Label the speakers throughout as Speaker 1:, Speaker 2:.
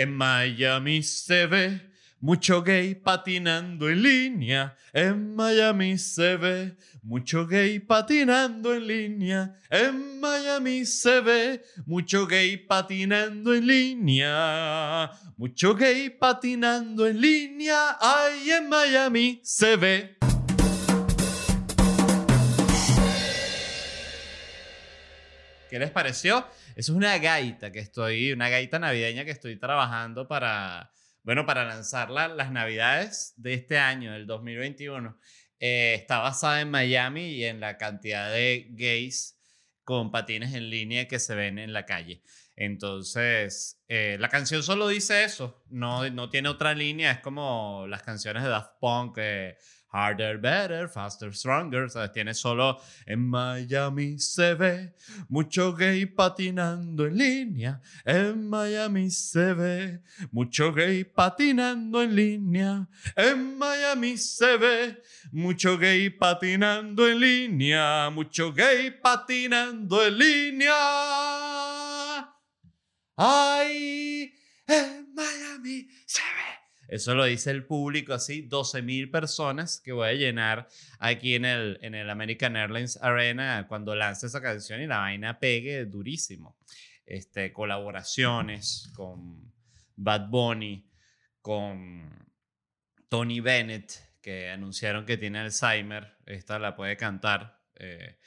Speaker 1: En Miami se ve mucho gay patinando en línea. En Miami se ve mucho gay patinando en línea. En Miami se ve mucho gay patinando en línea. Mucho gay patinando en línea. Ay, en Miami se ve. ¿Qué les pareció? Es una gaita que estoy, una gaita navideña que estoy trabajando para, bueno, para lanzarla las navidades de este año, del 2021. Eh, está basada en Miami y en la cantidad de gays con patines en línea que se ven en la calle. Entonces, eh, la canción solo dice eso, no, no tiene otra línea, es como las canciones de Daft Punk. Harder, better, faster, stronger. Tiene solo en Miami se ve mucho gay patinando en línea. En Miami se ve mucho gay patinando en línea. En Miami se ve mucho gay patinando en línea. Mucho gay patinando en línea. Ay, en Miami se ve eso lo dice el público, así, 12 mil personas que voy a llenar aquí en el, en el American Airlines Arena cuando lance esa canción y la vaina pegue durísimo. Este, colaboraciones con Bad Bunny, con Tony Bennett, que anunciaron que tiene Alzheimer. Esta la puede cantar. Eh,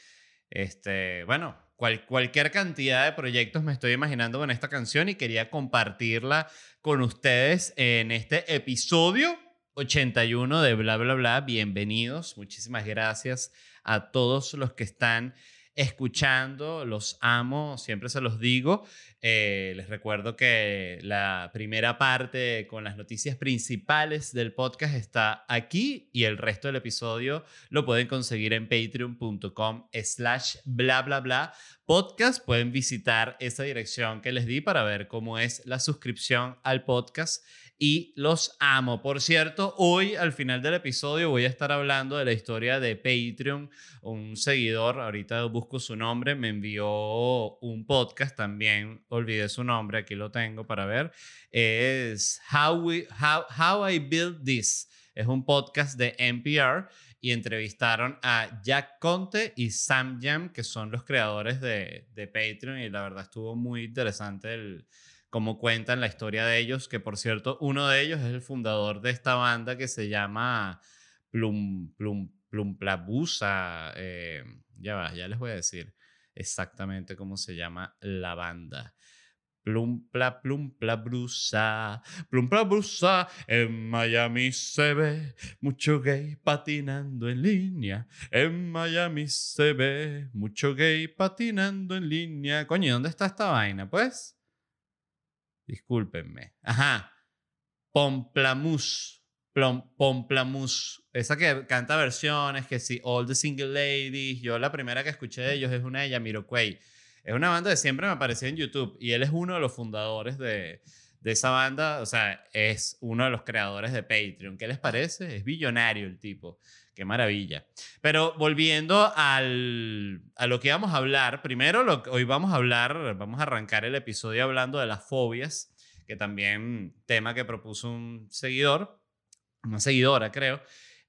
Speaker 1: este, bueno, cualquier cantidad de proyectos me estoy imaginando con esta canción y quería compartirla con ustedes en este episodio 81 de Bla, Bla, Bla. Bienvenidos. Muchísimas gracias a todos los que están escuchando, los amo, siempre se los digo. Eh, les recuerdo que la primera parte con las noticias principales del podcast está aquí y el resto del episodio lo pueden conseguir en patreon.com slash bla bla bla podcast. Pueden visitar esa dirección que les di para ver cómo es la suscripción al podcast y los amo. Por cierto, hoy al final del episodio voy a estar hablando de la historia de Patreon. Un seguidor, ahorita busco su nombre, me envió un podcast también, olvidé su nombre, aquí lo tengo para ver. Es How, We, How, How I Built This. Es un podcast de NPR y entrevistaron a Jack Conte y Sam Jam, que son los creadores de, de Patreon y la verdad estuvo muy interesante el cómo cuentan la historia de ellos, que por cierto, uno de ellos es el fundador de esta banda que se llama Plum, Plum, Plumplabusa. Eh, ya va, ya les voy a decir exactamente cómo se llama la banda. Plumpla, plumpla, brusa, plumpla, brusa. En Miami se ve mucho gay patinando en línea. En Miami se ve mucho gay patinando en línea. Coño, ¿dónde está esta vaina? Pues. Discúlpenme. Ajá. Pomplamus. Pomplamus. Esa que canta versiones, que sí, All the Single Ladies. Yo la primera que escuché de ellos es una de Yamiroquai. Es una banda que siempre me apareció en YouTube y él es uno de los fundadores de, de esa banda. O sea, es uno de los creadores de Patreon. ¿Qué les parece? Es billonario el tipo. Qué maravilla. Pero volviendo al, a lo que vamos a hablar, primero lo, hoy vamos a hablar, vamos a arrancar el episodio hablando de las fobias, que también tema que propuso un seguidor, una seguidora creo,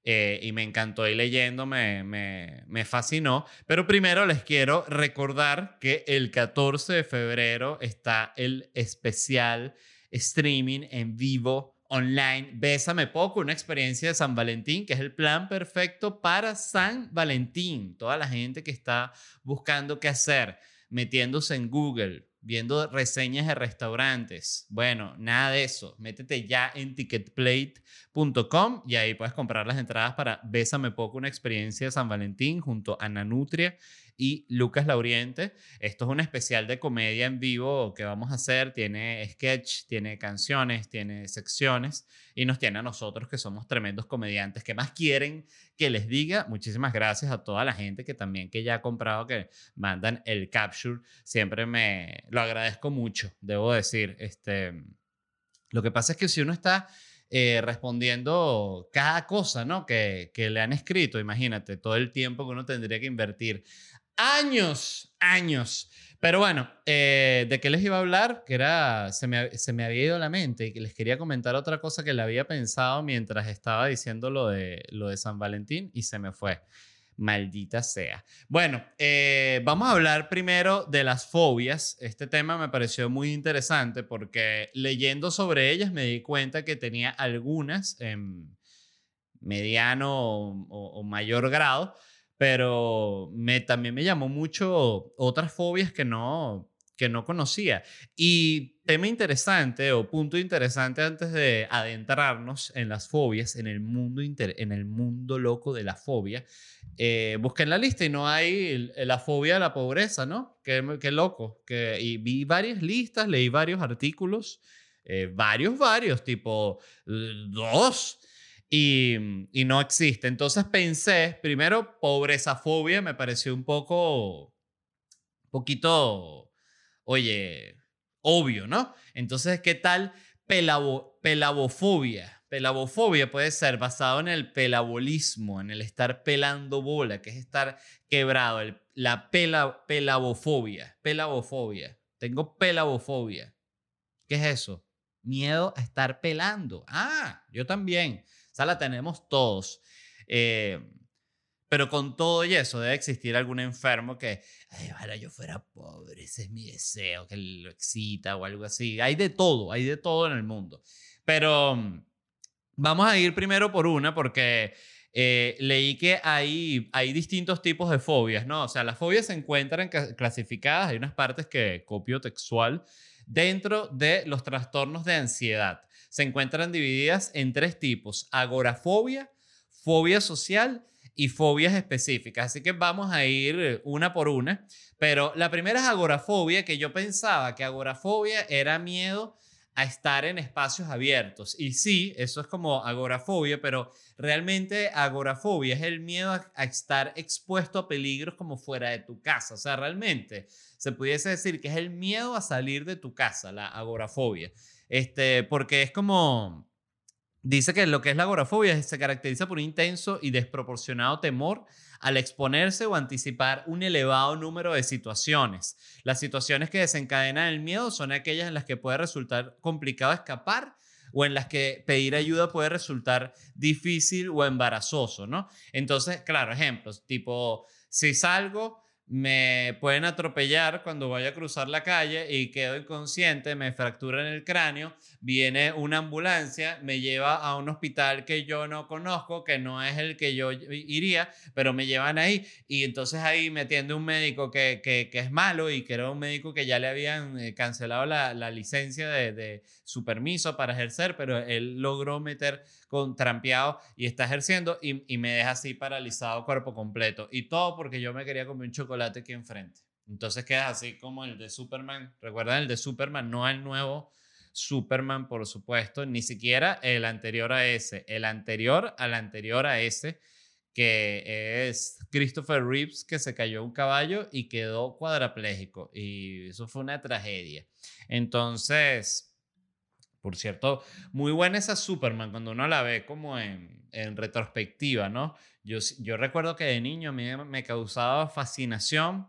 Speaker 1: eh, y me encantó y leyendo, me, me, me fascinó. Pero primero les quiero recordar que el 14 de febrero está el especial streaming en vivo online. Bésame poco, una experiencia de San Valentín, que es el plan perfecto para San Valentín. Toda la gente que está buscando qué hacer, metiéndose en Google, viendo reseñas de restaurantes. Bueno, nada de eso. Métete ya en ticketplate.com y ahí puedes comprar las entradas para Bésame poco, una experiencia de San Valentín junto a Nanutria y Lucas Lauriente. Esto es un especial de comedia en vivo que vamos a hacer. Tiene sketch, tiene canciones, tiene secciones y nos tiene a nosotros que somos tremendos comediantes. ¿Qué más quieren que les diga? Muchísimas gracias a toda la gente que también que ya ha comprado, que mandan el capture. Siempre me lo agradezco mucho, debo decir. Este, lo que pasa es que si uno está... Eh, respondiendo cada cosa ¿no? que, que le han escrito, imagínate, todo el tiempo que uno tendría que invertir años, años Pero bueno, eh, ¿de qué les iba a hablar? Que era, se me, se me había ido la mente y que les quería comentar otra cosa que le había pensado mientras estaba diciendo lo de, lo de San Valentín y se me fue. Maldita sea. Bueno, eh, vamos a hablar primero de las fobias. Este tema me pareció muy interesante porque leyendo sobre ellas me di cuenta que tenía algunas en mediano o, mayor grado, pero me, también me llamó mucho otras fobias que no, que no conocía. Y tema interesante o punto interesante antes de adentrarnos en las fobias, en el mundo, en el mundo loco de la fobia, eh, busqué en la lista y no hay la fobia de la pobreza, ¿no? Qué, qué loco. Que, y vi varias listas, leí varios artículos, eh, varios, varios, tipo dos. Y, y no existe. Entonces pensé, primero, pobreza fobia me pareció un poco, poquito oye, obvio, ¿no? Entonces, ¿qué tal pelabo, pelabofobia? Pelabofobia puede ser basado en el pelabolismo, en el estar pelando bola, que es estar quebrado, la pela, pelabofobia, pelabofobia. Tengo pelabofobia. ¿Qué es eso? Miedo a estar pelando. Ah, yo también. Sea, la tenemos todos. Eh, pero con todo y eso debe existir algún enfermo que, ay, ojalá yo fuera pobre, ese es mi deseo, que lo excita o algo así. Hay de todo, hay de todo en el mundo. Pero mm, vamos a ir primero por una porque eh, leí que hay, hay distintos tipos de fobias, ¿no? O sea, las fobias se encuentran clasificadas, hay unas partes que copio textual, dentro de los trastornos de ansiedad. Se encuentran divididas en tres tipos, agorafobia, fobia social y fobias específicas. Así que vamos a ir eh, una por una. Pero la primera es agorafobia, que yo pensaba que agorafobia era miedo a estar en espacios abiertos. Y sí, eso es como agorafobia, pero realmente agorafobia es el miedo a, estar expuesto a peligros como fuera de tu casa. O sea, realmente se pudiese decir que es el miedo a salir de tu casa, la agorafobia. Este, porque es como Dice que lo que es la agorafobia se caracteriza por un intenso y desproporcionado temor al exponerse o anticipar un elevado número de situaciones. Las situaciones que desencadenan el miedo son aquellas en las que puede resultar complicado escapar o en las que pedir ayuda puede resultar difícil o embarazoso, ¿no? Entonces, claro, ejemplos, tipo, si salgo me pueden atropellar cuando vaya a cruzar la calle y quedo inconsciente, me fracturan el cráneo, viene una ambulancia, me lleva a un hospital que yo no conozco, que no es el que yo iría, pero me llevan ahí y entonces ahí me atiende un médico que, que, es malo y que era un médico que ya le habían eh, cancelado la, la licencia de, de, su permiso para ejercer, pero él logró meter con trampeado y está ejerciendo y, y me deja así paralizado cuerpo completo y todo porque yo me quería comer un chocolate aquí enfrente. Entonces queda así como el de Superman. Recuerdan el de Superman, no el nuevo Superman, por supuesto, ni siquiera el anterior a ese. El anterior al anterior a ese, que es Christopher Reeves, que se cayó un caballo y quedó cuadraplégico. Y eso fue una tragedia. Entonces, por cierto, muy buena esa Superman cuando uno la ve como en, retrospectiva, ¿no? Yo, yo recuerdo que de niño a mí me causaba fascinación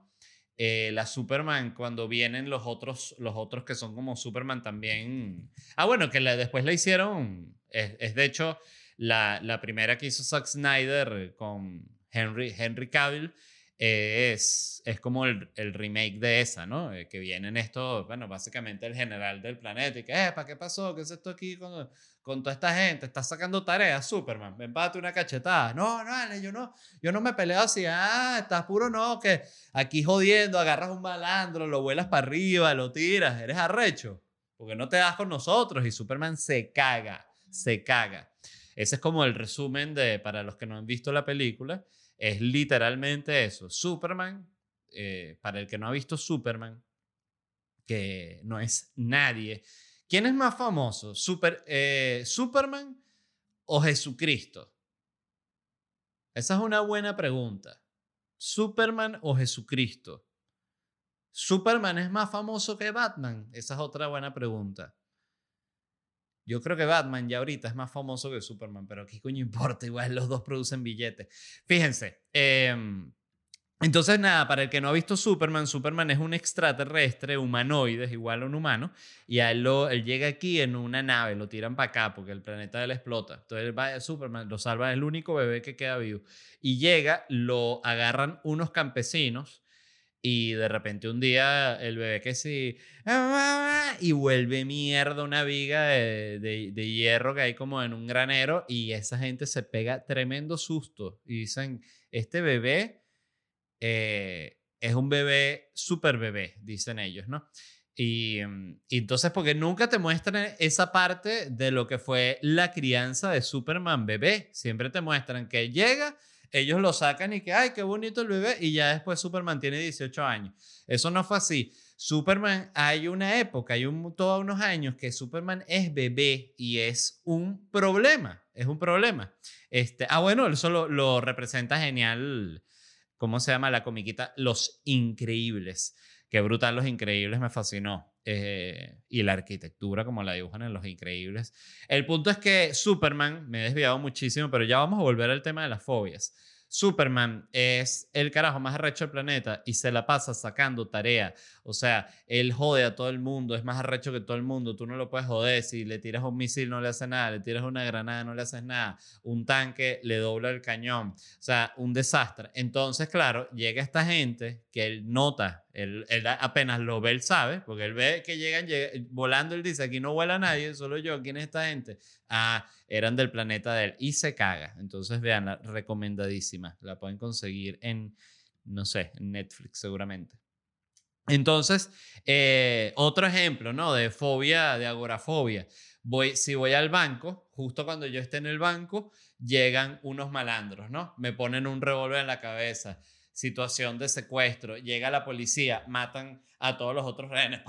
Speaker 1: eh, la Superman cuando vienen los otros, los otros que son como Superman también. Ah, bueno, que después la hicieron, es, de hecho la, la, primera que hizo Zack Snyder con Henry, Henry Cavill es, es como el, el, remake de esa, ¿no? Eh, que vienen esto, bueno, básicamente el general del planeta y que, eh, ¿para qué pasó? ¿Qué es esto aquí con, con toda esta gente? Estás sacando tareas, Superman, ven, párate una cachetada. No, no, yo no, yo no me peleo así, ah, estás puro no, que aquí jodiendo, agarras un malandro, lo vuelas para arriba, lo tiras, eres arrecho, porque no te das con nosotros y Superman se caga, se caga. Ese es como el resumen de, para los que no han visto la película, es literalmente eso. Superman, eh, para el que no ha visto Superman, que no es nadie. ¿Quién es más famoso? Super, eh, ¿Superman o Jesucristo? Esa es una buena pregunta. ¿Superman o Jesucristo? ¿Superman es más famoso que Batman? Esa es otra buena pregunta. Yo creo que Batman ya ahorita es más famoso que Superman, pero ¿qué coño importa? Igual los dos producen billetes. Fíjense, em, Entonces, nada, para el que no ha visto Superman, Superman es un extraterrestre humanoide, es igual a un humano, y a él, lo, él llega aquí en una nave, lo tiran para acá porque el planeta él explota. Entonces, él va a Superman, lo salva, es el único bebé que queda vivo. Y llega, lo agarran unos campesinos, y de repente un día el bebé que sí, y vuelve mierda una viga de, de, de hierro que hay como en un granero, y esa gente se pega tremendo susto. Y dicen, este bebé eh, es un bebé, súper bebé, dicen ellos, ¿no? Y, mm, y, entonces, porque nunca te muestran esa parte de lo que fue la crianza de Superman bebé. Siempre te muestran que llega, ellos lo sacan y que, ay, qué bonito el bebé, y ya después Superman tiene 18 años. Eso no fue así. Superman, hay una época, hay un, todos unos años que Superman es bebé y es un problema, es un problema. Este, ah, bueno, eso lo, lo representa genial ¿cómo se llama la comiquita? Los Increíbles. Qué brutal, Los Increíbles me fascinó. Eh, y la arquitectura, como la dibujan en Los Increíbles. El punto es que Superman, me he desviado muchísimo, pero ya vamos a volver al tema de las fobias. Superman es el carajo más arrecho del planeta y se la pasa sacando tarea. O sea, él jode a todo el mundo, es más arrecho que todo el mundo. Tú no lo puedes joder. Si le tiras un misil, no le hace nada. Le tiras una granada, no le haces nada. Un tanque le dobla el cañón. O sea, un desastre. Entonces, claro, llega esta gente que él nota, él, apenas lo ve, él sabe, porque él ve que llegan volando. Él dice: aquí no vuela nadie, solo yo. ¿Quién es esta gente? Ah, eran del planeta de él y se caga. Entonces, vean, recomendadísima. La pueden conseguir en, no sé, Netflix seguramente. Entonces, eh, otro ejemplo, ¿no? De fobia, de agorafobia. Voy, si voy al banco, justo cuando yo esté en el banco, llegan unos malandros, ¿no? Me ponen un revólver en la cabeza, situación de secuestro, llega la policía, matan a todos los otros rehenes,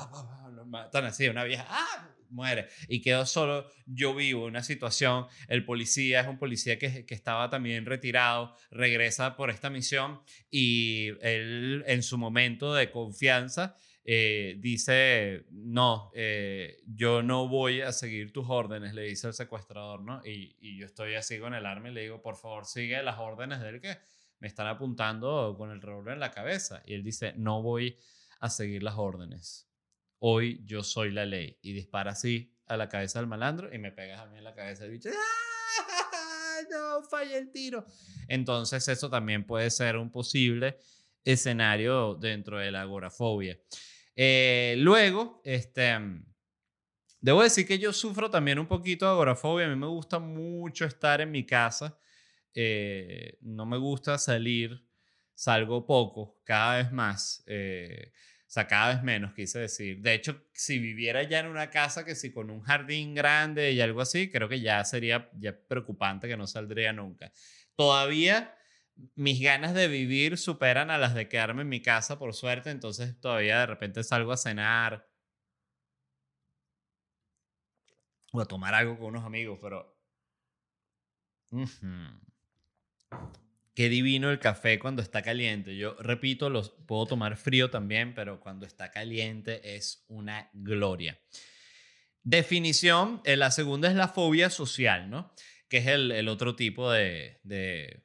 Speaker 1: los matan así, una vieja, ¡ah! muere. Y quedó solo yo vivo una situación. El policía es un policía que, que, estaba también retirado, regresa por esta misión y él en su momento de confianza eh, dice, no, eh, yo no voy a seguir tus órdenes, le dice el secuestrador, ¿no? Y, y yo estoy así con el arma y le digo, por favor, sigue las órdenes del que me están apuntando con el revólver en la cabeza. Y él dice, no voy a seguir las órdenes hoy yo soy la ley. Y dispara así a la cabeza del malandro y me pegas a mí en la cabeza del bicho. ¡Ah! No, falla el tiro. Entonces eso también puede ser un posible escenario dentro de la agorafobia. Eh, luego, este, debo decir que yo sufro también un poquito de agorafobia. A mí me gusta mucho estar en mi casa. Eh, no me gusta salir. Salgo poco, cada vez más. Eh, o sea, cada vez menos, quise decir. De hecho, si viviera ya en una casa que si con un jardín grande y algo así, creo que ya sería ya preocupante que no saldría nunca. Todavía mis ganas de vivir superan a las de quedarme en mi casa, por suerte, entonces todavía de repente salgo a cenar o a tomar algo con unos amigos, pero... Qué divino el café cuando está caliente. Yo repito, los puedo tomar frío también, pero cuando está caliente es una gloria. Definición, eh, la segunda es la fobia social, ¿no? Que es el, otro tipo de, de,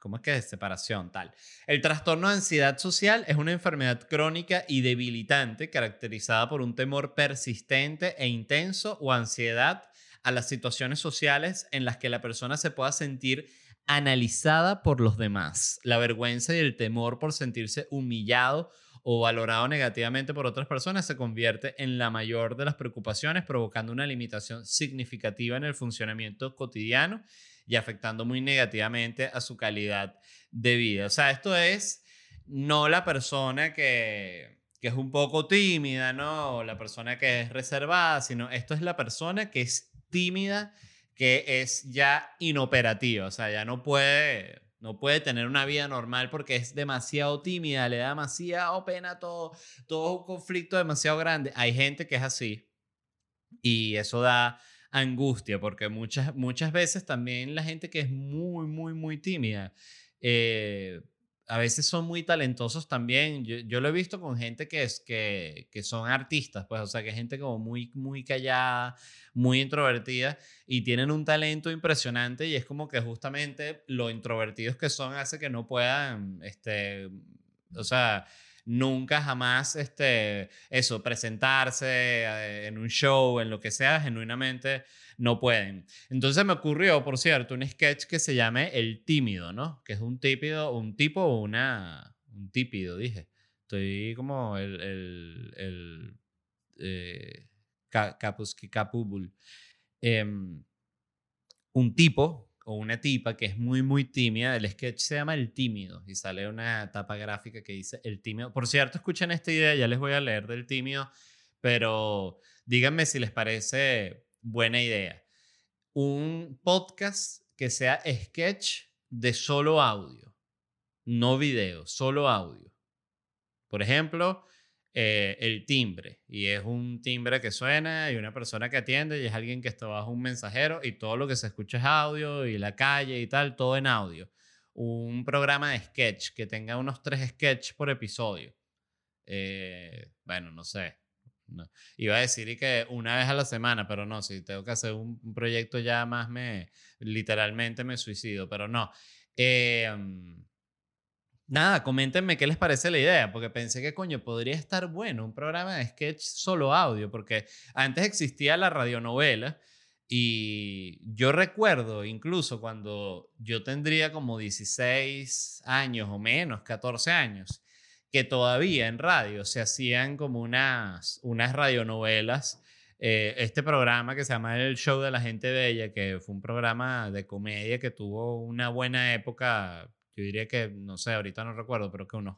Speaker 1: ¿cómo es que es? Separación, tal. El trastorno de ansiedad social es una enfermedad crónica y debilitante caracterizada por un temor persistente e intenso o ansiedad a las situaciones sociales en las que la persona se pueda sentir analizada por los demás. La vergüenza y el temor por sentirse humillado o valorado negativamente por otras personas se convierte en la mayor de las preocupaciones, provocando una limitación significativa en el funcionamiento cotidiano y afectando muy negativamente a su calidad de vida. O sea, esto es no la persona que, que es un poco tímida, ¿no? la persona que es reservada, sino esto es la persona que es tímida que es ya inoperativa, o sea, ya no puede, no puede tener una vida normal porque es demasiado tímida, le da demasiado pena todo, todo un conflicto demasiado grande. Hay gente que es así y eso da angustia porque muchas, muchas veces también la gente que es muy, muy, muy tímida, eh, a veces son muy talentosos también. Yo, yo lo he visto con gente que, es, que, que son artistas, pues, o sea, que es gente como muy, muy callada, muy introvertida y tienen un talento impresionante y es como que justamente lo introvertidos que son hace que no puedan, este, o sea, nunca jamás, este, eso, presentarse eh, en un show, en lo que sea, genuinamente no pueden. Entonces me ocurrió, por cierto, un sketch que se llame El Tímido, ¿no? Que es un típido, un tipo o una, un típido, dije. Estoy como el, el, el eh, capubul. Em, un tipo o una tipa que es muy, muy tímida. El sketch se llama El Tímido y sale una tapa gráfica que dice El Tímido. Por cierto, escuchen esta idea, ya les voy a leer del Tímido, pero díganme si les parece buena idea. Un podcast que sea sketch de solo audio, no video, solo audio. Por ejemplo, eh, el timbre. Y es un timbre que suena y una persona que atiende y es alguien que está bajo un mensajero y todo lo que se escucha es audio y la calle y tal, todo en audio. Un programa de sketch que tenga unos tres sketches por episodio. Eh, bueno, no sé. Iba a decir que una vez a la semana, pero no, si tengo que hacer un, proyecto ya más me, literalmente me suicido, pero no. Eh, Nada, coméntenme qué les parece la idea, porque pensé que coño, podría estar bueno un programa de sketch solo audio, porque antes existía la radionovela y yo recuerdo incluso cuando yo tendría como 16 años o menos, 14 años, que todavía en radio se hacían como unas, unas radionovelas. Eh, este programa que se llama El Show de la Gente Bella, que fue un programa de comedia que tuvo una buena época yo diría que, no sé, ahorita no recuerdo, pero que unos,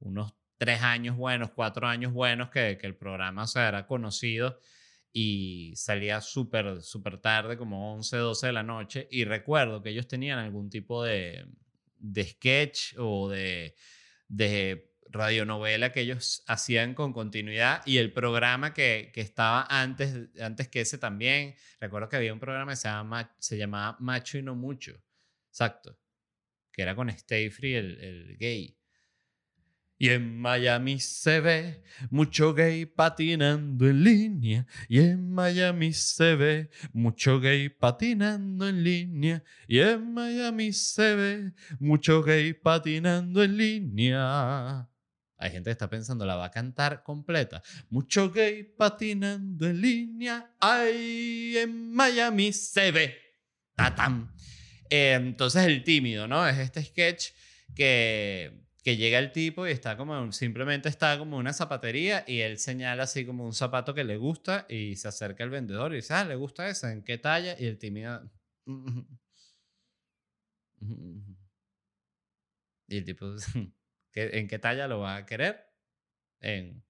Speaker 1: unos tres años buenos, cuatro años buenos que, que el programa se era conocido y salía súper, súper tarde, como 11, 12 de la noche. Y recuerdo que ellos tenían algún tipo de, de sketch o de, de radionovela que ellos hacían con continuidad y el programa que, que, estaba antes, antes que ese también. Recuerdo que había un programa que se, se llamaba Macho y No Mucho. Exacto que era con Stay Free, el, el gay. Y en Miami se ve mucho gay patinando en línea. Y en Miami se ve mucho gay patinando en línea. Y en Miami se ve mucho gay patinando en línea. Hay gente que está pensando, la va a cantar completa. Mucho gay patinando en línea. Ay, en Miami se ve. Tatam. Eh, entonces el tímido, ¿no? Es este sketch que, que llega el tipo y está como, simplemente está como una zapatería y él señala así como un zapato que le gusta y se acerca al vendedor y dice, ah, ¿le gusta ese? ¿En qué talla? Y el tímido... Y el tipo, ¿en qué talla lo va a querer? En...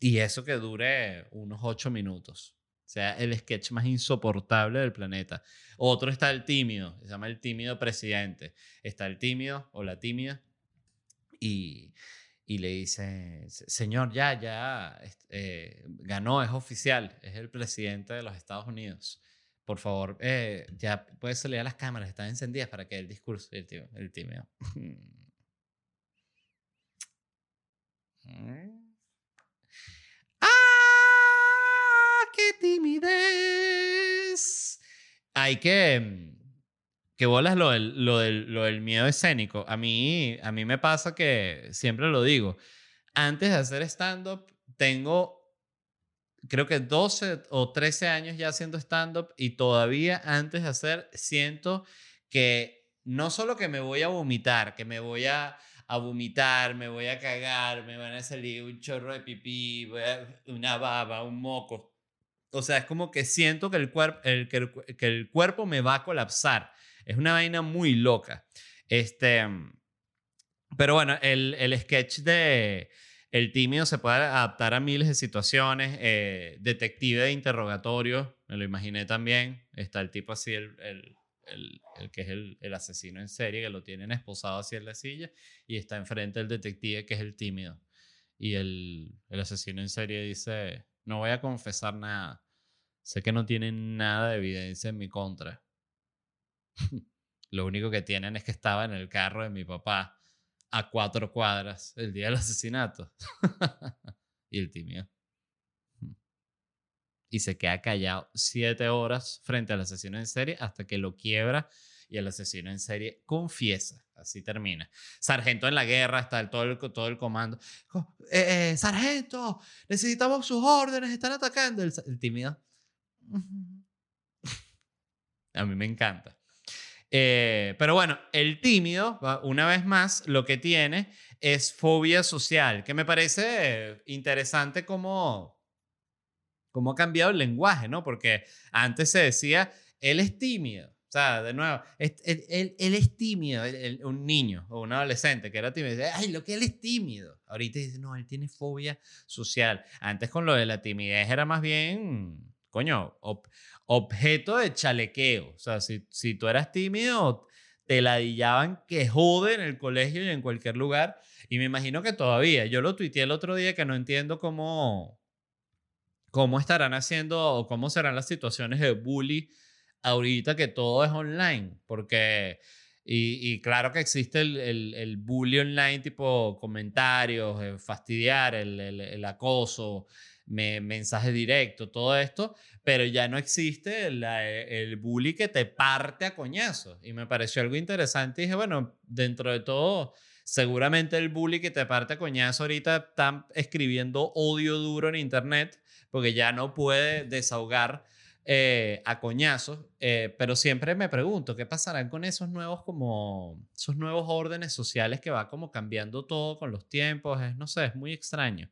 Speaker 1: Y eso que dure unos ocho minutos. O sea, el sketch más insoportable del planeta. Otro está el tímido, se llama el tímido presidente. Está el tímido o la tímida y, y le dice, señor, ya, ya, eh, ganó, es oficial, es el presidente de los Estados Unidos. Por favor, eh, ya puedes salir las cámaras, están encendidas para que el discurso, el, tímido. El. Mm. qué timidez. Hay que que bolas lo del, lo, del, lo del miedo escénico. A mí, a mí me pasa que, siempre lo digo, antes de hacer stand-up, tengo, creo que 12 o 13 años ya haciendo stand-up y todavía antes de hacer, siento que no solo que me voy a vomitar, que me voy a, vomitar, me voy a cagar, me van a salir un chorro de pipí, una baba, un moco o sea, es como que siento que el, cuerpo el, que, el, cuerpo me va a colapsar. Es una vaina muy loca. Este, pero bueno, el, el sketch de El tímido se puede adaptar a miles de situaciones. Eh, detective de interrogatorio, me lo imaginé también. Está el tipo así, el, el, el, que es el, el, asesino en serie, que lo tienen esposado así en la silla, y está enfrente el detective, que es el tímido. Y el, el asesino en serie dice, no voy a confesar nada. Sé que no tienen nada de evidencia en mi contra. Lo único que tienen es que estaba en el carro de mi papá a cuatro cuadras el día del asesinato. y el tímido. Y se queda callado siete horas frente al asesino en serie hasta que lo quiebra y el asesino en serie confiesa. Así termina. Sargento en la guerra, está el, todo, el, todo el comando. Eh, eh, sargento, necesitamos sus órdenes, están atacando. El, el tímido. A mí me encanta. Eh, pero bueno, el tímido, una vez más, lo que tiene es fobia social, que me parece interesante cómo, cómo ha cambiado el lenguaje, ¿no? Porque antes se decía, él es tímido. O sea, de nuevo, él, es tímido, un niño o un adolescente que era tímido, dice, ay, lo que él es tímido. Ahorita dice, no, él tiene fobia social. Antes con lo de la timidez era más bien, coño, objeto de chalequeo. O sea, si, si tú eras tímido, te ladillaban que jode en el colegio y en cualquier lugar. Y me imagino que todavía. Yo lo tuiteé el otro día que no entiendo cómo, cómo estarán haciendo o cómo serán las situaciones de bully ahorita que todo es online. Porque, y, claro que existe el, el, el, bully online, tipo comentarios, eh, fastidiar, el, el acoso, me, mensaje directo, todo esto, pero ya no existe el bully que te parte a coñazos. Y me pareció algo interesante y dije, bueno, dentro de todo, seguramente el bully que te parte a coñazos ahorita está escribiendo odio duro en internet porque ya no puede desahogar eh, a coñazos, eh, pero siempre me pregunto, ¿qué pasarán con esos nuevos como, esos nuevos órdenes sociales que va como cambiando todo con los tiempos? Es, no sé, es muy extraño.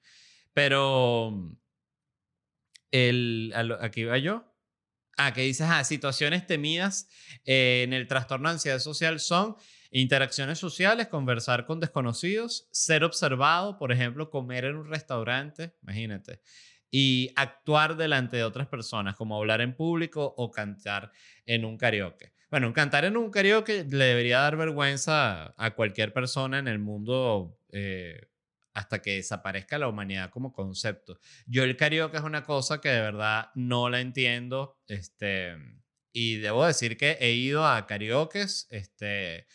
Speaker 1: Pero el, aquí va yo. Ah, que dices, ah, situaciones temidas eh, en el trastorno de ansiedad social son interacciones sociales, conversar con desconocidos, ser observado, por ejemplo, comer en un restaurante, imagínate, y actuar delante de otras personas, como hablar en público o cantar en un karaoke. Bueno, cantar en un karaoke le debería dar vergüenza a cualquier persona en el mundo eh, hasta que desaparezca la humanidad como concepto. Yo el karaoke es una cosa que de verdad no la entiendo, este, y debo decir que he ido a karaoke este,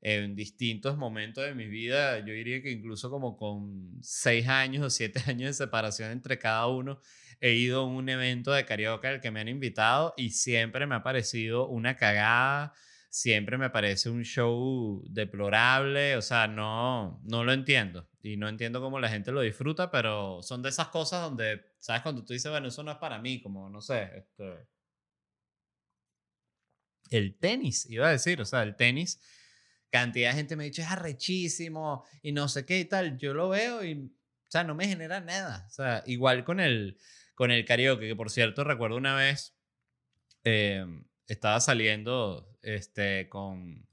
Speaker 1: en distintos momentos de mi vida, yo diría que incluso como con seis años o siete años de separación entre cada uno, he ido a un evento de karaoke al que me han invitado y siempre me ha parecido una cagada siempre me parece un show deplorable, o sea, no, no lo entiendo. Y no entiendo cómo la gente lo disfruta, pero son de esas cosas donde, ¿sabes? Cuando tú dices, bueno, eso no es para mí, como, no sé, este... El tenis, iba a decir, o sea, el tenis, cantidad de gente me ha dicho, es arrechísimo y no sé qué y tal, yo lo veo y, o sea, no me genera nada, o sea, igual con el, con el karaoke, que por cierto, recuerdo una vez, eh, estaba saliendo este, con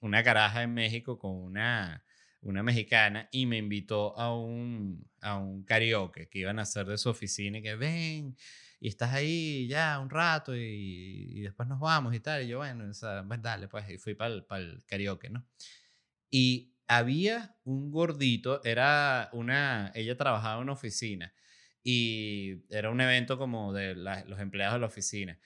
Speaker 1: una caraja en México, con una, una mexicana, y me invitó a un, a un karaoke que iban a hacer de su oficina y que ven, y estás ahí ya un rato y, después nos vamos y tal. Y yo, bueno, o sea, pues dale, pues, y fui para el karaoke, ¿no? Y había un gordito, era una, ella trabajaba en una oficina y era un evento como de los empleados de la oficina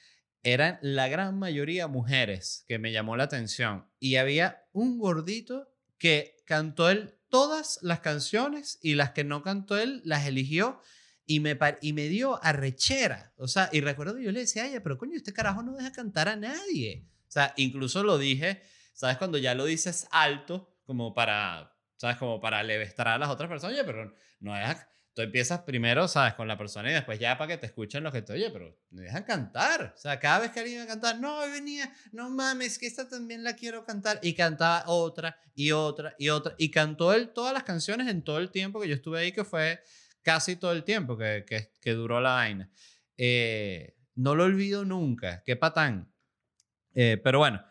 Speaker 1: eran la gran mayoría mujeres que me llamó la atención. Y había un gordito que cantó él todas las canciones y las que no cantó él las eligió y me, y me dio arrechera. O sea, y recuerdo yo le decía, ay, pero coño, este carajo no deja cantar a nadie. O sea, incluso lo dije, ¿sabes? Cuando ya lo dices alto, como para, ¿sabes? Como para levestar a las otras personas, oye, pero no deja tú empiezas primero, ¿sabes? Con la persona y después ya para que te escuchen los que te oye, pero me dejan cantar. O sea, cada vez que alguien iba a cantar, no, venía, no mames, que esta también la quiero cantar. Y cantaba otra y otra y otra. Y cantó él todas las canciones en todo el tiempo que yo estuve ahí, que fue casi todo el tiempo que, que, que duró la vaina. Eh, no lo olvido nunca, qué patán. Eh, pero bueno,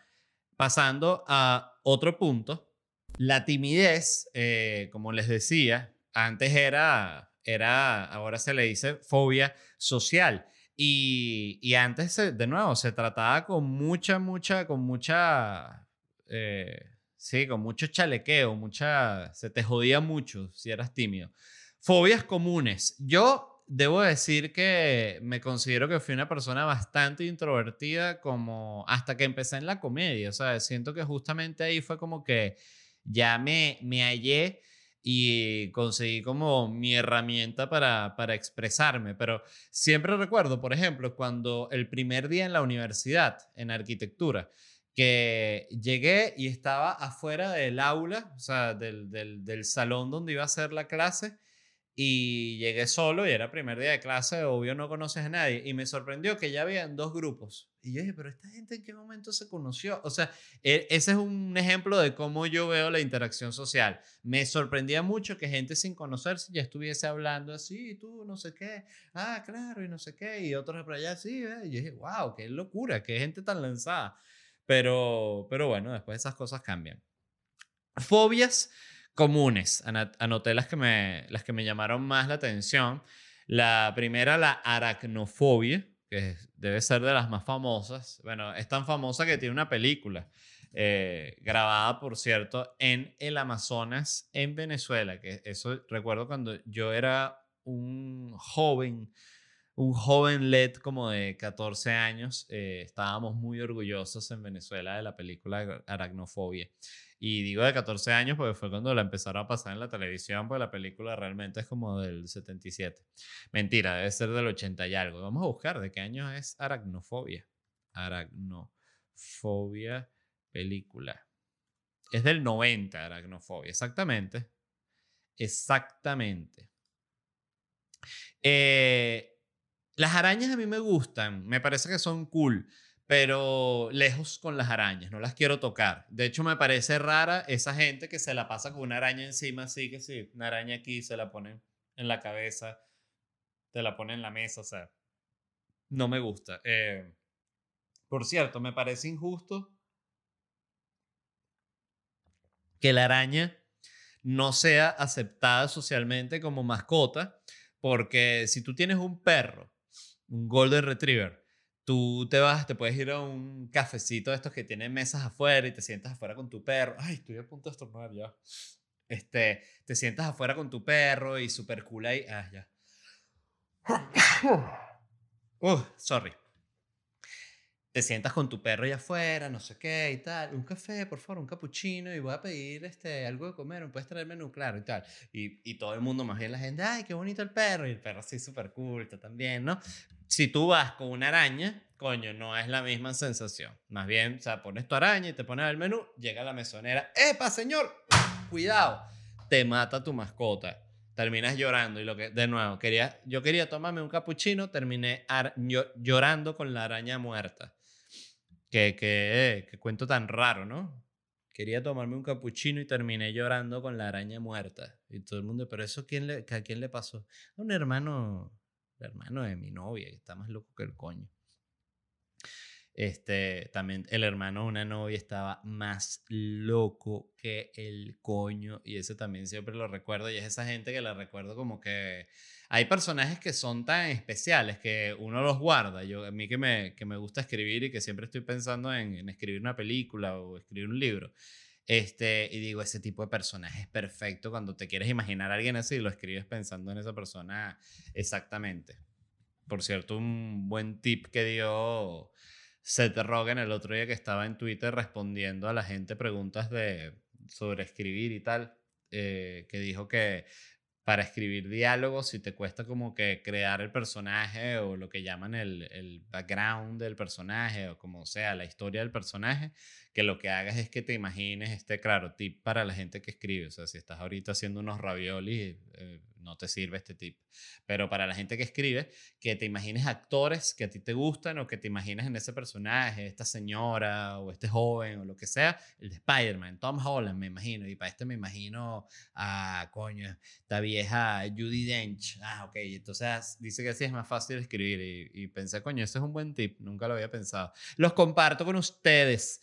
Speaker 1: pasando a otro punto, la timidez, eh, como les decía, antes era era, ahora se le dice fobia social. Y, y antes, de nuevo, se trataba con mucha, mucha, con mucha, eh, sí, con mucho chalequeo, mucha, se te jodía mucho si eras tímido. Fobias comunes. Yo debo decir que me considero que fui una persona bastante introvertida como hasta que empecé en la comedia. O sea, siento que justamente ahí fue como que ya me, me hallé y conseguí como mi herramienta para, para expresarme. Pero siempre recuerdo, por ejemplo, cuando el primer día en la universidad, en arquitectura, que llegué y estaba afuera del aula, o sea, del, del, del salón donde iba a hacer la clase y llegué solo y era primer día de clase, obvio no conoces a nadie. Y me sorprendió que ya habían dos grupos. Y yo dije, pero esta gente en qué momento se conoció? O sea, e, ese es un ejemplo de cómo yo veo la interacción social. Me sorprendía mucho que gente sin conocerse ya estuviese hablando así, tú no sé qué, ah, claro, y no sé qué, y otros por allá así. Y yo dije, wow, qué locura, qué gente tan lanzada. Pero, pero bueno, después esas cosas cambian. Fobias comunes. Anoté las que, me, las que me llamaron más la atención. La primera, la aracnofobia, que debe ser de las más famosas. Bueno, es tan famosa que tiene una película eh, grabada, por cierto, en el Amazonas, en Venezuela. Que eso recuerdo cuando yo era un joven, un joven LED como de 14 años. Eh, estábamos muy orgullosos en Venezuela de la película Aracnofobia. Y digo de 14 años porque fue cuando la empezaron a pasar en la televisión, porque la película realmente es como del 77. Mentira, debe ser del 80 y algo. Vamos a buscar de qué año es Aracnofobia. Aracnofobia película. Es del 90, Aracnofobia, exactamente. Exactamente. Eh, las arañas a mí me gustan, me parece que son cool pero lejos con las arañas, no las quiero tocar. De hecho, me parece rara esa gente que se la pasa con una araña encima, así que sí, una araña aquí, se la ponen en la cabeza, te la ponen en la mesa, o sea, no me gusta. Eh, por cierto, me parece injusto que la araña no sea aceptada socialmente como mascota, porque si tú tienes un perro, un golden retriever, Tú te vas, te puedes ir a un cafecito de estos que tienen mesas afuera y te sientas afuera con tu perro. Ay, estoy a punto de estornudar ya. Este, te sientas afuera con tu perro y super cool ahí. Ah, ya. Uh, sorry. Te sientas con tu perro allá afuera, no sé qué y tal. Un café, por favor, un cappuccino y voy a pedir este, algo de comer. ¿Me puedes traer menú? Claro y tal. Y, y todo el mundo, más bien la gente, ay, qué bonito el perro. Y el perro así súper está también, ¿no? si tú vas con una araña, coño, no es la misma sensación. Más bien, o sea, pones tu araña y te pones el menú, llega la mesonera, ¡epa, señor! Cuidado, te mata tu mascota. Terminas llorando y lo que, de nuevo, quería, yo quería tomarme un capuchino, terminé llorando con la araña muerta. Que, que, que cuento tan raro, ¿no? Quería tomarme un capuchino y terminé llorando con la araña muerta. Y todo el mundo, pero eso quién le, ¿a quién le pasó? A un hermano el hermano de mi novia, que está más loco que el coño. Este, también el hermano de una novia estaba más loco que el coño y ese también siempre lo recuerdo y es esa gente que la recuerdo como que hay personajes que son tan especiales que uno los guarda. Yo, a mí que me, que me gusta escribir y que siempre estoy pensando en, en escribir una película o escribir un libro. Este, y digo, ese tipo de personaje es perfecto cuando te quieres imaginar a alguien así, lo escribes pensando en esa persona exactamente. Por cierto, un buen tip que dio Seth Rogen el otro día que estaba en Twitter respondiendo a la gente preguntas de, sobre escribir y tal, eh, que dijo que para escribir diálogos, si te cuesta como que crear el personaje o lo que llaman el, el, background del personaje o como sea, la historia del personaje, que lo que hagas es que te imagines este, claro, tip para la gente que escribe. O sea, si estás ahorita haciendo unos raviolis, eh, no te sirve este tip. Pero para la gente que escribe, que te imagines actores que a ti te gustan o que te imagines en ese personaje, esta señora o este joven o lo que sea, el de Spider-Man, Tom Holland, me imagino. Y para este me imagino a, coño, esta vieja Judy Dench. Ah, ok. Entonces dice que así es más fácil escribir. Y, y pensé, coño, ese es un buen tip. Nunca lo había pensado. Los comparto con ustedes.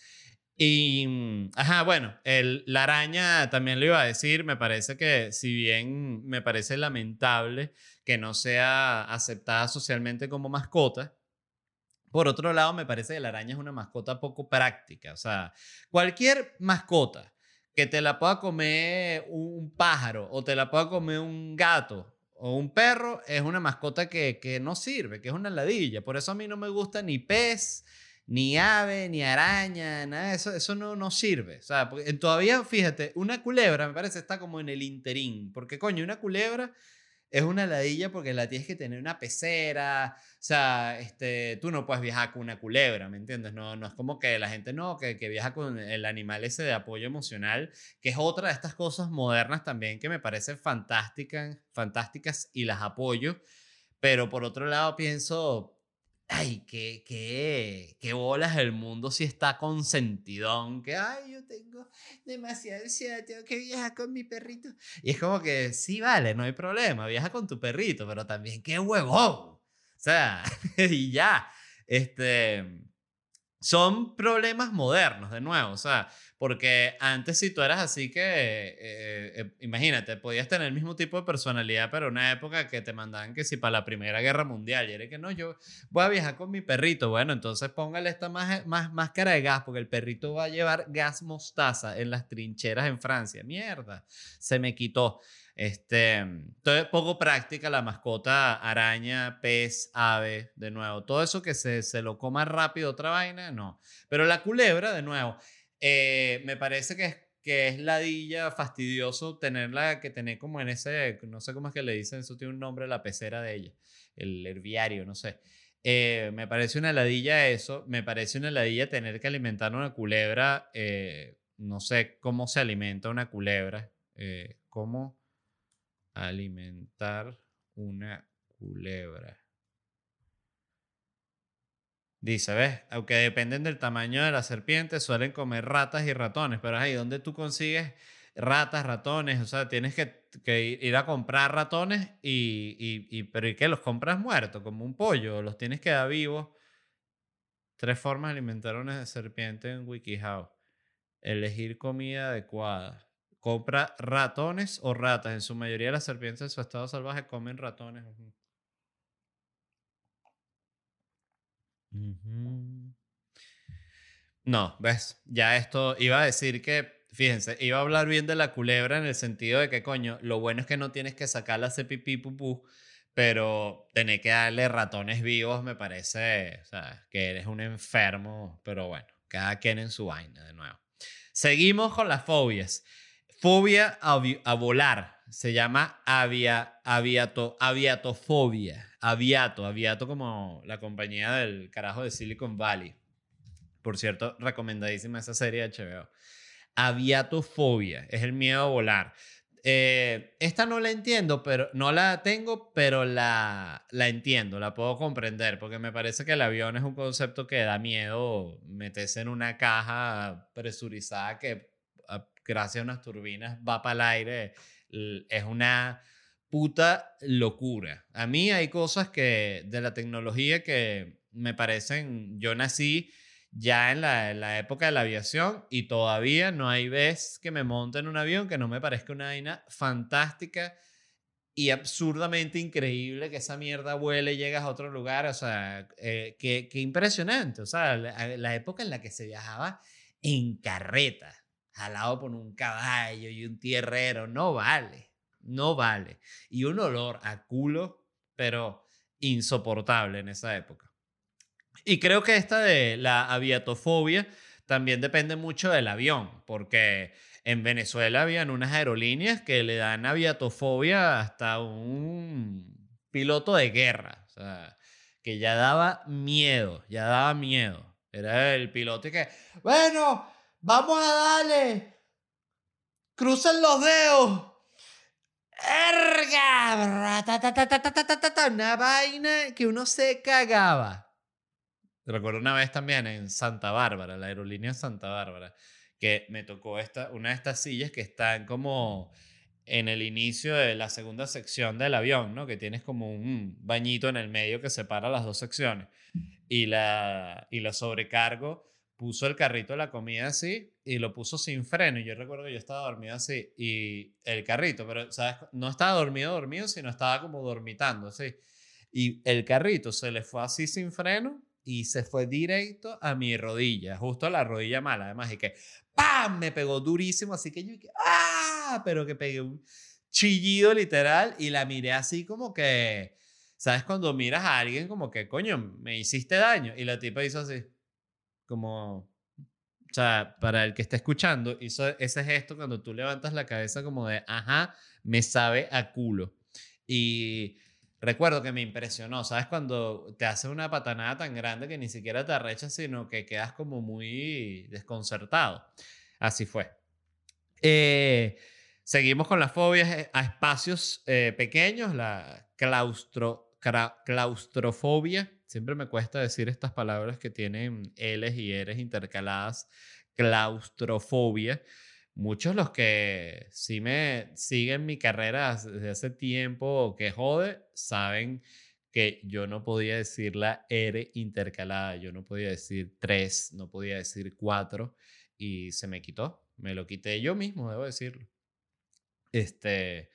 Speaker 1: Y, mm, ajá, bueno, el, la araña también lo iba a decir, me parece que si bien me parece lamentable que no sea aceptada socialmente como mascota, por otro lado me parece que la araña es una mascota poco práctica, o sea, cualquier mascota que te la pueda comer un pájaro o te la pueda comer un gato o un perro es una mascota que, que no sirve, que es una ladilla. Por eso a mí no me gusta ni pez, ni ave, ni araña, nada eso, eso no, no sirve. O sea, porque todavía, fíjate, una culebra me parece está como en el interín, porque coño, una culebra es una ladilla porque la tienes que tener una pecera, o sea, este, tú no puedes viajar con una culebra, ¿me entiendes? No, no es como que la gente no, que, que viaja con el animal ese de apoyo emocional, que es otra de estas cosas modernas también que me parecen fantásticas, fantásticas y las apoyo, pero por otro lado pienso, ay, qué, qué, qué bolas el mundo si está consentidón, que, ay, yo tengo demasiada ansiedad, tengo que viajar con mi perrito. Y es como que, sí, vale, no hay problema, viaja con tu perrito, pero también qué huevón. O sea, y ya, este, son problemas modernos, de nuevo, o sea, porque antes si tú eras así que, eh, eh, imagínate, podías tener el mismo tipo de personalidad, pero una época que te mandaban que si para la Primera Guerra Mundial, y era que no, yo voy a viajar con mi perrito, bueno, entonces póngale esta más, más, máscara de gas, porque el perrito va a llevar gas mostaza en las trincheras en Francia. Mierda, se me quitó. Este, entonces, poco práctica la mascota araña, pez, ave, de nuevo. Todo eso que se, se lo coma rápido, otra vaina, no. Pero la culebra, de nuevo, eh, me parece que es, que es ladilla fastidioso tenerla que tener como en ese, no sé cómo es que le dicen, eso tiene un nombre, la pecera de ella, el herbiario, no sé. Eh, me parece una ladilla eso, me parece una ladilla tener que alimentar una culebra, eh, no sé cómo se alimenta una culebra, cómo alimentar una culebra. Dice, ¿ves? Aunque dependen del tamaño de la serpiente, suelen comer ratas y ratones, pero ahí, ¿dónde tú consigues ratas, ratones? O sea, tienes que, ir a comprar ratones y, y, pero ¿y qué? ¿Los compras muertos, como un pollo? ¿Los tienes que dar vivos? Tres formas de alimentar a una serpiente en WikiHow. Elegir comida adecuada. Compra ratones o ratas. En su mayoría las serpientes en su estado salvaje comen ratones. No, ves, ya esto iba a decir que, fíjense, iba a hablar bien de la culebra en el sentido de que, coño, lo bueno es que no tienes que sacarla hacer pipí pupú, pero tener que darle ratones vivos me parece, o sea, que eres un enfermo, pero bueno, cada quien en su vaina de nuevo. Seguimos con las fobias. Fobia a, volar. Se llama avia, aviato, aviatofobia. Aviato, Aviato como la compañía del carajo de Silicon Valley. Por cierto, recomendadísima esa serie de HBO. Aviatofobia, es el miedo a volar. Eh, esta no la entiendo, pero no la tengo, pero la, la entiendo, la puedo comprender, porque me parece que el avión es un concepto que da miedo meterse en una caja presurizada que gracias a unas turbinas va para el aire. Es una puta locura. A mí hay cosas que de la tecnología que me parecen, yo nací ya en la, época de la aviación y todavía no hay vez que me monte en un avión que no me parezca una vaina fantástica y absurdamente increíble que esa mierda vuele y llegas a otro lugar. O sea, eh, qué, impresionante. O sea, la, época en la que se viajaba en carreta, jalado por un caballo y un tierrero, no vale no vale. Y un olor a culo, pero insoportable en esa época. Y creo que esta de la aviatofobia también depende mucho del avión, porque en Venezuela habían unas aerolíneas que le dan aviatofobia hasta un piloto de guerra, o sea, que ya daba miedo, ya daba miedo. Era el piloto que, bueno, vamos a darle, crucen los dedos, ¡Erga! Una vaina que uno se cagaba. Recuerdo una vez también en Santa Bárbara, la aerolínea Santa Bárbara, que me tocó esta, una de estas sillas que están como en el inicio de la segunda sección del avión, ¿no? Que tienes como un bañito en el medio que separa las dos secciones. Y la, y la sobrecargo puso el carrito de la comida así y lo puso sin freno. Y yo recuerdo que yo estaba dormido así y el carrito, pero ¿sabes? no estaba dormido, dormido, sino estaba como dormitando así. Y el carrito se le fue así sin freno y se fue directo a mi rodilla, justo a la rodilla mala, además, y que ¡pam! me pegó durísimo, así que yo ¡ah! Pero que pegué un chillido literal y la miré así como que, ¿sabes? Cuando miras a alguien como que, coño, me hiciste daño. Y la tipa hizo así, como, o sea, para el que está escuchando, hizo ese gesto cuando tú levantas la cabeza como de, ajá, me sabe a culo. Y recuerdo que me impresionó, ¿sabes? Cuando te hace una patanada tan grande que ni siquiera te arrechas, sino que quedas como muy desconcertado. Así fue. Eh, seguimos con las fobias eh, a espacios eh, pequeños, la claustro, claustrofobia. Siempre me cuesta decir estas palabras que tienen L's y R's intercaladas. Claustrofobia muchos los que sí me siguen mi carrera desde hace tiempo que jode, saben que yo no podía decir la R intercalada, yo no podía decir tres, no podía decir cuatro y se me quitó, me lo quité yo mismo, debo decirlo. Este,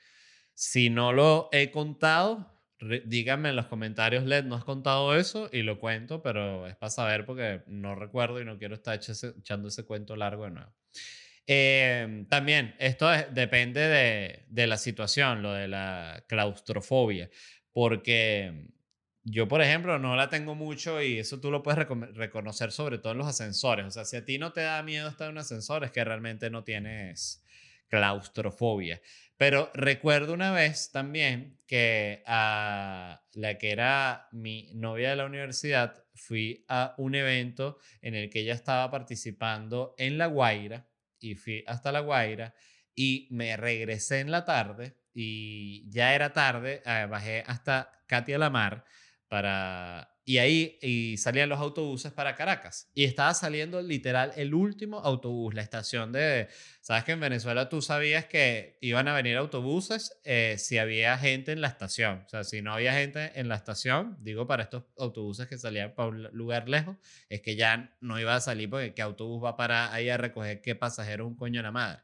Speaker 1: si no lo he contado, díganme en los comentarios, Led, no has contado eso y lo cuento, pero es para saber porque no recuerdo y no quiero estar echando ese cuento largo de nuevo. Em, también, esto depende de, de, la situación, lo de la claustrofobia, porque yo, por ejemplo, no la tengo mucho y eso tú lo puedes reconocer sobre todo en los ascensores. O sea, si a ti no te da miedo estar en un ascensor, es que realmente no tienes claustrofobia. Pero recuerdo una vez también que a la que era mi novia de la universidad, fui a un evento en el que ella estaba participando en La Guaira y fui hasta La Guaira y me regresé en la tarde y ya era tarde, eh, bajé hasta Katia la Mar para y ahí y salían los autobuses para Caracas y estaba saliendo literal el último autobús, la estación de, sabes que en Venezuela tú sabías que iban a venir autobuses eh, si había gente en la estación, o sea, si no había gente en la estación, digo para estos autobuses que salían para un lugar lejos, es que ya no iba a salir porque qué autobús va para ahí a recoger qué pasajero un coño de la madre.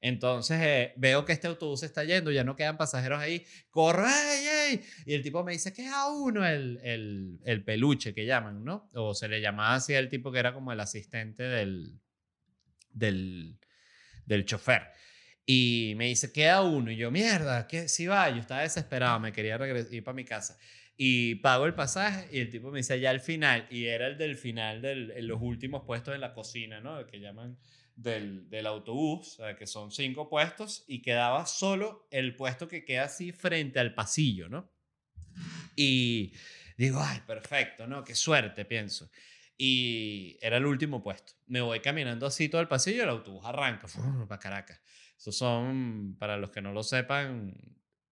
Speaker 1: Entonces eh, veo que este autobús está yendo, ya no quedan pasajeros ahí, corre, y el tipo me dice que es a uno el, el, el, peluche que llaman, ¿no? O se le llamaba así al tipo que era como el asistente del, del, del chofer. Y me dice, queda uno. Y yo, mierda, que si va. Yo estaba desesperado, me quería ir para mi casa. Y pago el pasaje y el tipo me dice, ya al final. Y era el del final, de los últimos puestos de la cocina, ¿no? El que llaman del, del autobús, que son cinco puestos, y quedaba solo el puesto que queda así frente al pasillo, ¿no? Y digo, ay, perfecto, ¿no? Qué suerte, pienso. Y era el último puesto. Me voy caminando así todo el pasillo y el autobús arranca para Caracas. Esos son, para los que no lo sepan,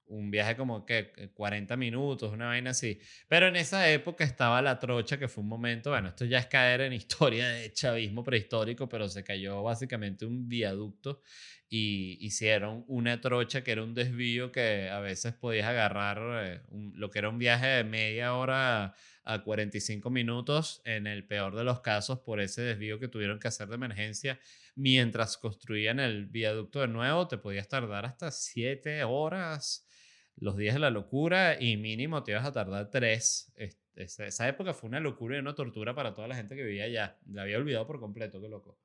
Speaker 1: un viaje como que 40 minutos, una vaina así. Pero en esa época estaba la trocha, que fue un momento, bueno, esto ya es caer en historia de chavismo prehistórico, pero se cayó básicamente un viaducto y hicieron una trocha que era un desvío que a veces podías agarrar eh, lo que era un viaje de media hora a 45 minutos, en el peor de los casos, por ese desvío que tuvieron que hacer de emergencia mientras construían el viaducto de nuevo, te podías tardar hasta 7 horas los días de la locura y mínimo te ibas a tardar tres. esa época fue una locura y una tortura para toda la gente que vivía allá. La había olvidado por completo, qué loco.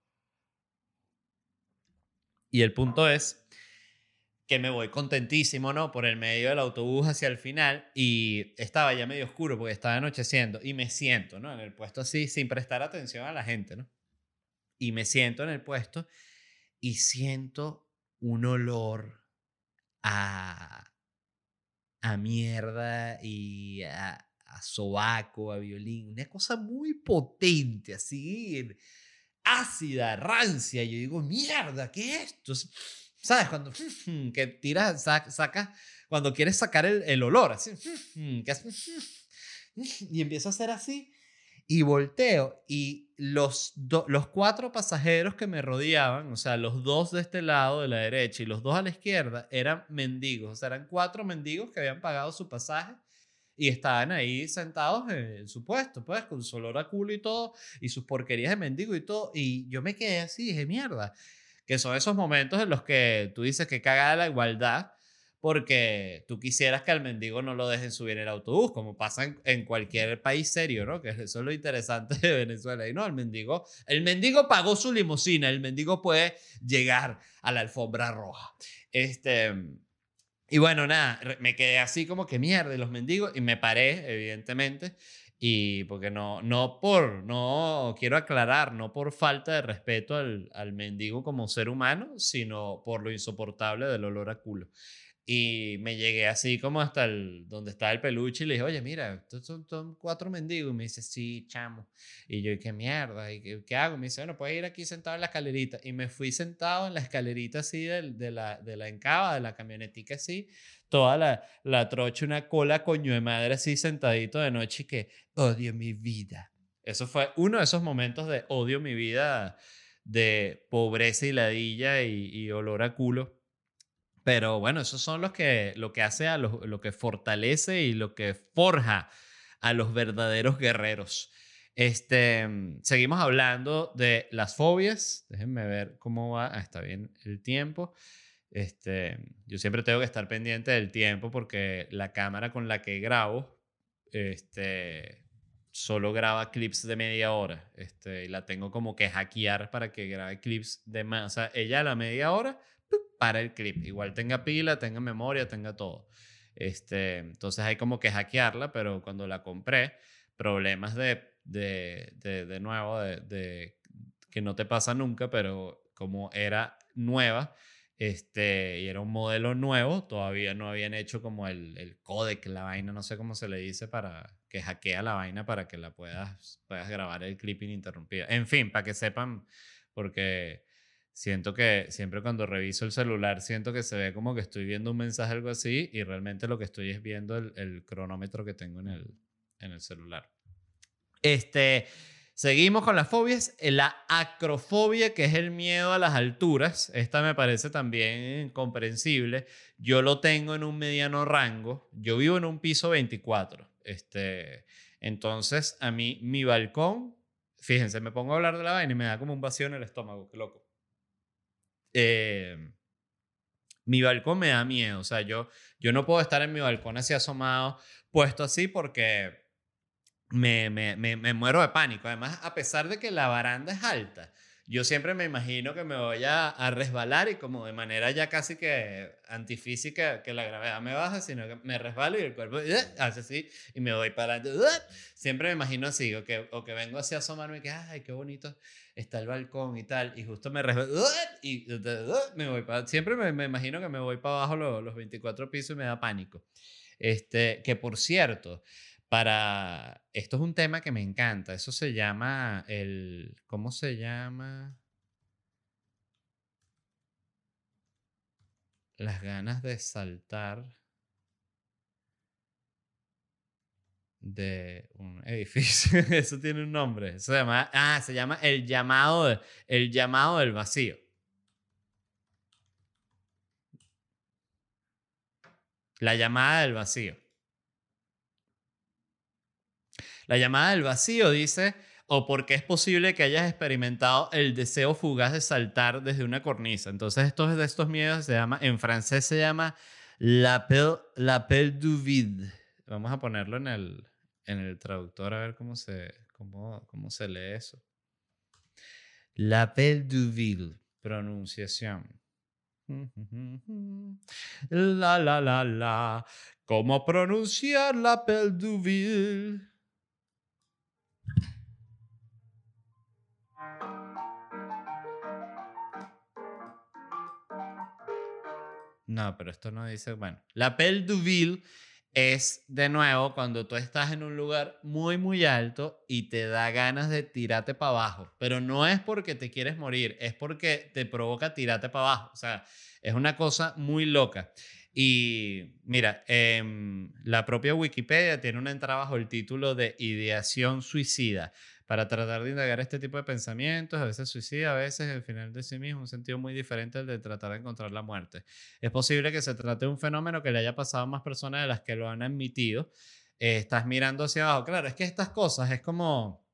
Speaker 1: Y el punto es que me voy contentísimo, ¿no? Por el medio del autobús hacia el final y estaba ya medio oscuro porque estaba anocheciendo y me siento, ¿no? En el puesto así, sin prestar atención a la gente, ¿no? Y me siento en el puesto y siento un olor a a mierda y a, a sobaco, a violín, una cosa muy potente, así, ácida, rancia. Yo digo, mierda, ¿qué es esto? ¿Sabes? Cuando que tiras, saca, cuando quieres sacar el, el olor, así, que y empieza a hacer así y volteo y los, los cuatro pasajeros que me rodeaban, o sea, los dos de este lado de la derecha y los dos a la izquierda, eran mendigos, o sea, eran cuatro mendigos que habían pagado su pasaje y estaban ahí sentados en su puesto, pues, con su olor a culo y todo, y sus porquerías de mendigo y todo, y yo me quedé así, dije, mierda, que son esos momentos en los que tú dices que caga la igualdad, porque tú quisieras que al mendigo no lo dejen subir en el autobús, como pasa en, cualquier país serio, ¿no? Que eso es lo interesante de Venezuela. Y no, el mendigo, el mendigo pagó su limusina, el mendigo puede llegar a la alfombra roja. Este, Y bueno, nada, me quedé así como que mierda, los mendigos, y me paré, evidentemente, y porque no, no por, no, quiero aclarar, no por falta de respeto al, al mendigo como ser humano, sino por lo insoportable del olor a culo. Y me llegué así como hasta el, donde estaba el peluche y le dije, oye, mira, estos son, son cuatro mendigos. Y me dice, sí, chamo. Y yo, ¿qué mierda? ¿Y qué, qué hago? Y me dice, bueno, puedes ir aquí sentado en la escalerita. Y me fui sentado en la escalerita así del- de, la, de la encaba, de la camionetica así, toda la, la trocha, una cola coño de madre así sentadito de noche y que odio mi vida. Eso fue uno de esos momentos de odio mi vida, de pobreza y ladilla y, y olor a culo. Pero bueno, esos son los que, lo que hace a los, lo que fortalece y lo que forja a los verdaderos guerreros. Este, mm, seguimos hablando de las fobias. Déjenme ver cómo va. Ah, está bien el tiempo. Este, yo siempre tengo que estar pendiente del tiempo porque la cámara con la que grabo este, solo graba clips de media hora. Este, y la tengo como que hackear para que grabe clips de más. O sea, ella a la media hora. Para el clip. Igual tenga pila, tenga memoria, tenga todo. Este, entonces hay como que hackearla, pero cuando la compré, problemas de, de, de, de nuevo, de, que no te pasa nunca, pero como era nueva, este, y era un modelo nuevo, todavía no habían hecho como el, el codec, la vaina, no sé cómo se le dice, para que hackea la vaina para que la puedas, puedas grabar el clip ininterrumpido. En fin, para que sepan, porque siento que siempre cuando reviso el celular, siento que se ve como que estoy viendo un mensaje, algo así, y realmente lo que estoy es viendo el, el cronómetro que tengo en el, en el celular. Este, seguimos con las fobias. Eh, La acrofobia, que es el miedo a las alturas. Esta me parece también comprensible. Yo lo tengo en un mediano rango. Yo vivo en un piso 24. Este, entonces, a mí, mi balcón, fíjense, me pongo a hablar de la vaina y me da como un vacío en el estómago. Qué loco. Eh, mi balcón me da miedo. O sea, yo, yo no puedo estar en mi balcón así asomado, puesto así, porque me, me, me, me muero de pánico. Además, a pesar de que la baranda es alta, yo siempre me imagino que me voy a, a resbalar y como de manera ya casi que antifísica, que la gravedad me baja, sino que me resbalo y el cuerpo ¡eh! hace así y me voy para adelante. ¡eh! Siempre me imagino así, o que, o que vengo así a asomarme y que, ay, qué bonito está el balcón y tal, y justo me resbalo ¡eh! y me voy para... Siempre me, me imagino que me voy para abajo los, los 24 pisos y me da pánico. Este, que por cierto, para... Esto es un tema que me encanta. Eso se llama el... ¿Cómo se llama? Las ganas de saltar de un edificio. Eso tiene un nombre. Se llama... Ah, se llama el llamado, el llamado del vacío. La llamada del vacío. La llamada del vacío dice, o porque es posible que hayas experimentado el deseo fugaz de saltar desde una cornisa. Entonces, estos de estos miedos se llama, en francés se llama l'appel, l'appel du vide. Vamos a ponerlo en el, en el traductor a ver cómo se, cómo, cómo se lee eso. L'appel du vide, pronunciación. La, la, la, la. ¿Cómo pronunciar l'appel du vide? No, pero esto no dice, bueno, l'appel du vide es de nuevo cuando tú estás en un lugar muy, muy alto y te da ganas de tirarte para abajo, pero no es porque te quieres morir, es porque te provoca tirarte para abajo. O sea, es una cosa muy loca. Y mira, em, la propia Wikipedia tiene una entrada bajo el título de ideación suicida para tratar de indagar este tipo de pensamientos, a veces suicida, a veces el final de sí mismo, un sentido muy diferente al de tratar de encontrar la muerte. Es posible que se trate de un fenómeno que le haya pasado a más personas de las que lo han admitido. Eh, estás mirando hacia abajo. Claro, es que estas cosas es como...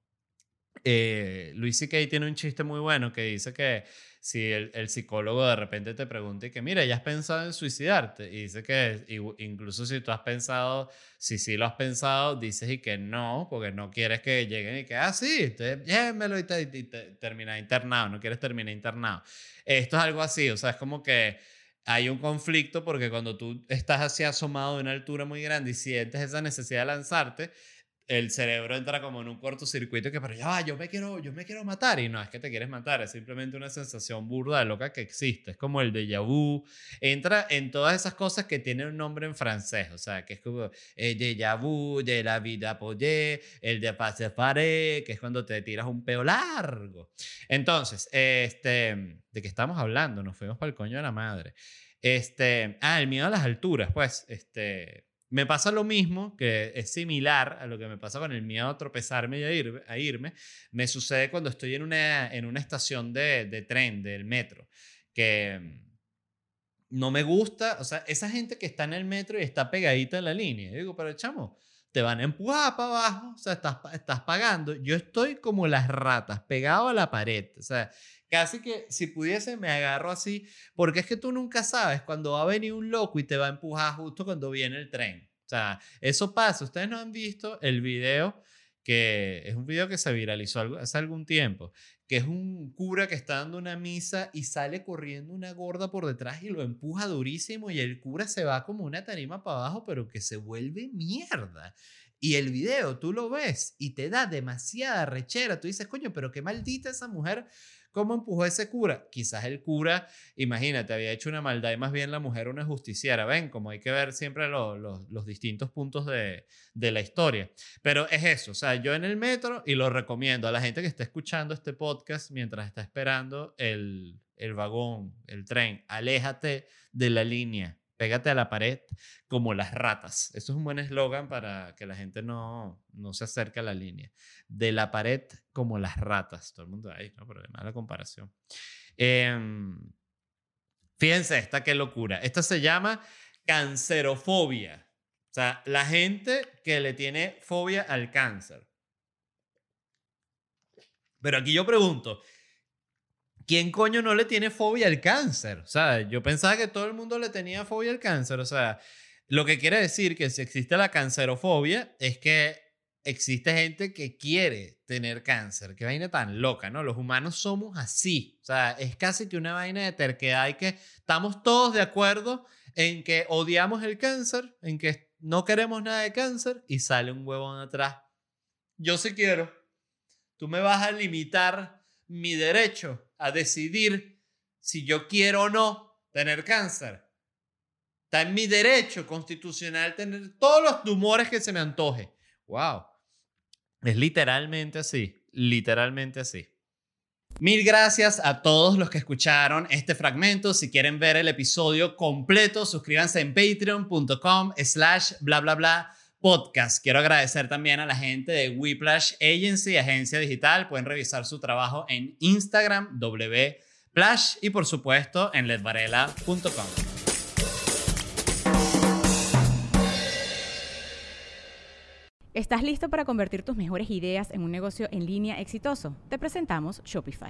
Speaker 1: Eh, Luis C.K. tiene un chiste muy bueno que dice que si el, el psicólogo de repente te pregunta y que, mira, ¿ya has pensado en suicidarte? Y dice que incluso si tú has pensado, si sí lo has pensado, dices y que no, porque no quieres que lleguen y que, ah, sí, entonces, llévenmelo y, te, y te- termina internado, no quieres terminar internado. Esto es algo así, o sea, es como que hay un conflicto porque cuando tú estás así asomado de una altura muy grande y sientes esa necesidad de lanzarte, el cerebro entra como en un cortocircuito que, pero ya va, yo me quiero, yo me quiero matar. Y no es que te quieres matar, es simplemente una sensación burda loca que existe. Es como el déjà vu. Entra en todas esas cosas que tienen un nombre en francés. O sea, que es como el déjà vu, de la vida pollé, el de passe faré, que es cuando te tiras un peo largo. Entonces, este, ¿de qué estamos hablando? Nos fuimos para el coño de la madre. Este, ah, el miedo a las alturas, pues, este, me pasa lo mismo, que es similar a lo que me pasa con el miedo a tropezarme y a, ir, a irme. Me sucede cuando estoy en una, en una estación de, de tren, del metro, que mm, no me gusta, o sea, esa gente que está en el metro y está pegadita en la línea. Yo digo, pero chamo, te van a empujar para abajo, o sea, estás, estás pagando. Yo estoy como las ratas, pegado a la pared, o sea, casi que si pudiese me agarro así, porque es que tú nunca sabes cuando va a venir un loco y te va a empujar justo cuando viene el tren. O sea, eso pasa. Ustedes no han visto el video que es un video que se viralizó hace algún tiempo, que es un cura que está dando una misa y sale corriendo una gorda por detrás y lo empuja durísimo y el cura se va como una tarima para abajo, pero que se vuelve mierda. Y el video tú lo ves y te da demasiada rechera. Tú dices, coño, pero qué maldita esa mujer ¿Cómo empujó ese cura? Quizás el cura, imagínate, había hecho una maldad y más bien la mujer una justiciera. Ven, como hay que ver siempre los distintos puntos de, de, la historia. Pero es eso, o sea, yo en el metro y lo recomiendo a la gente que está escuchando este podcast mientras está esperando el, el vagón, el tren, aléjate de la línea pégate a la pared como las ratas. Eso es un buen eslogan para que la gente no, no se acerque a la línea. De la pared como las ratas. Todo el mundo ahí, ¿no? Pero además la comparación. Em, fíjense esta, qué locura. Esta se llama cancerofobia. O sea, la gente que le tiene fobia al cáncer. Pero aquí yo pregunto, ¿quién coño no le tiene fobia al cáncer? O sea, yo pensaba que todo el mundo le tenía fobia al cáncer. O sea, lo que quiere decir que si existe la cancerofobia es que existe gente que quiere tener cáncer. Qué vaina tan loca, ¿no? Los humanos somos así. O sea, es casi que una vaina de terquedad y que estamos todos de acuerdo en que odiamos el cáncer, en que no queremos nada de cáncer y sale un huevón atrás. Yo sí quiero. Tú me vas a limitar mi derecho a decidir si yo quiero o no tener cáncer. Está en mi derecho constitucional tener todos los tumores que se me antoje. Wow. Es literalmente así, literalmente así. Mil gracias a todos los que escucharon este fragmento. Si quieren ver el episodio completo, suscríbanse en patreon.com slash bla bla bla podcast. Quiero agradecer también a la gente de Whiplash Agency, agencia digital. Pueden revisar su trabajo en Instagram, wplash y por supuesto en ledvarela.com.
Speaker 2: ¿Estás listo para convertir tus mejores ideas en un negocio en línea exitoso? Te presentamos Shopify.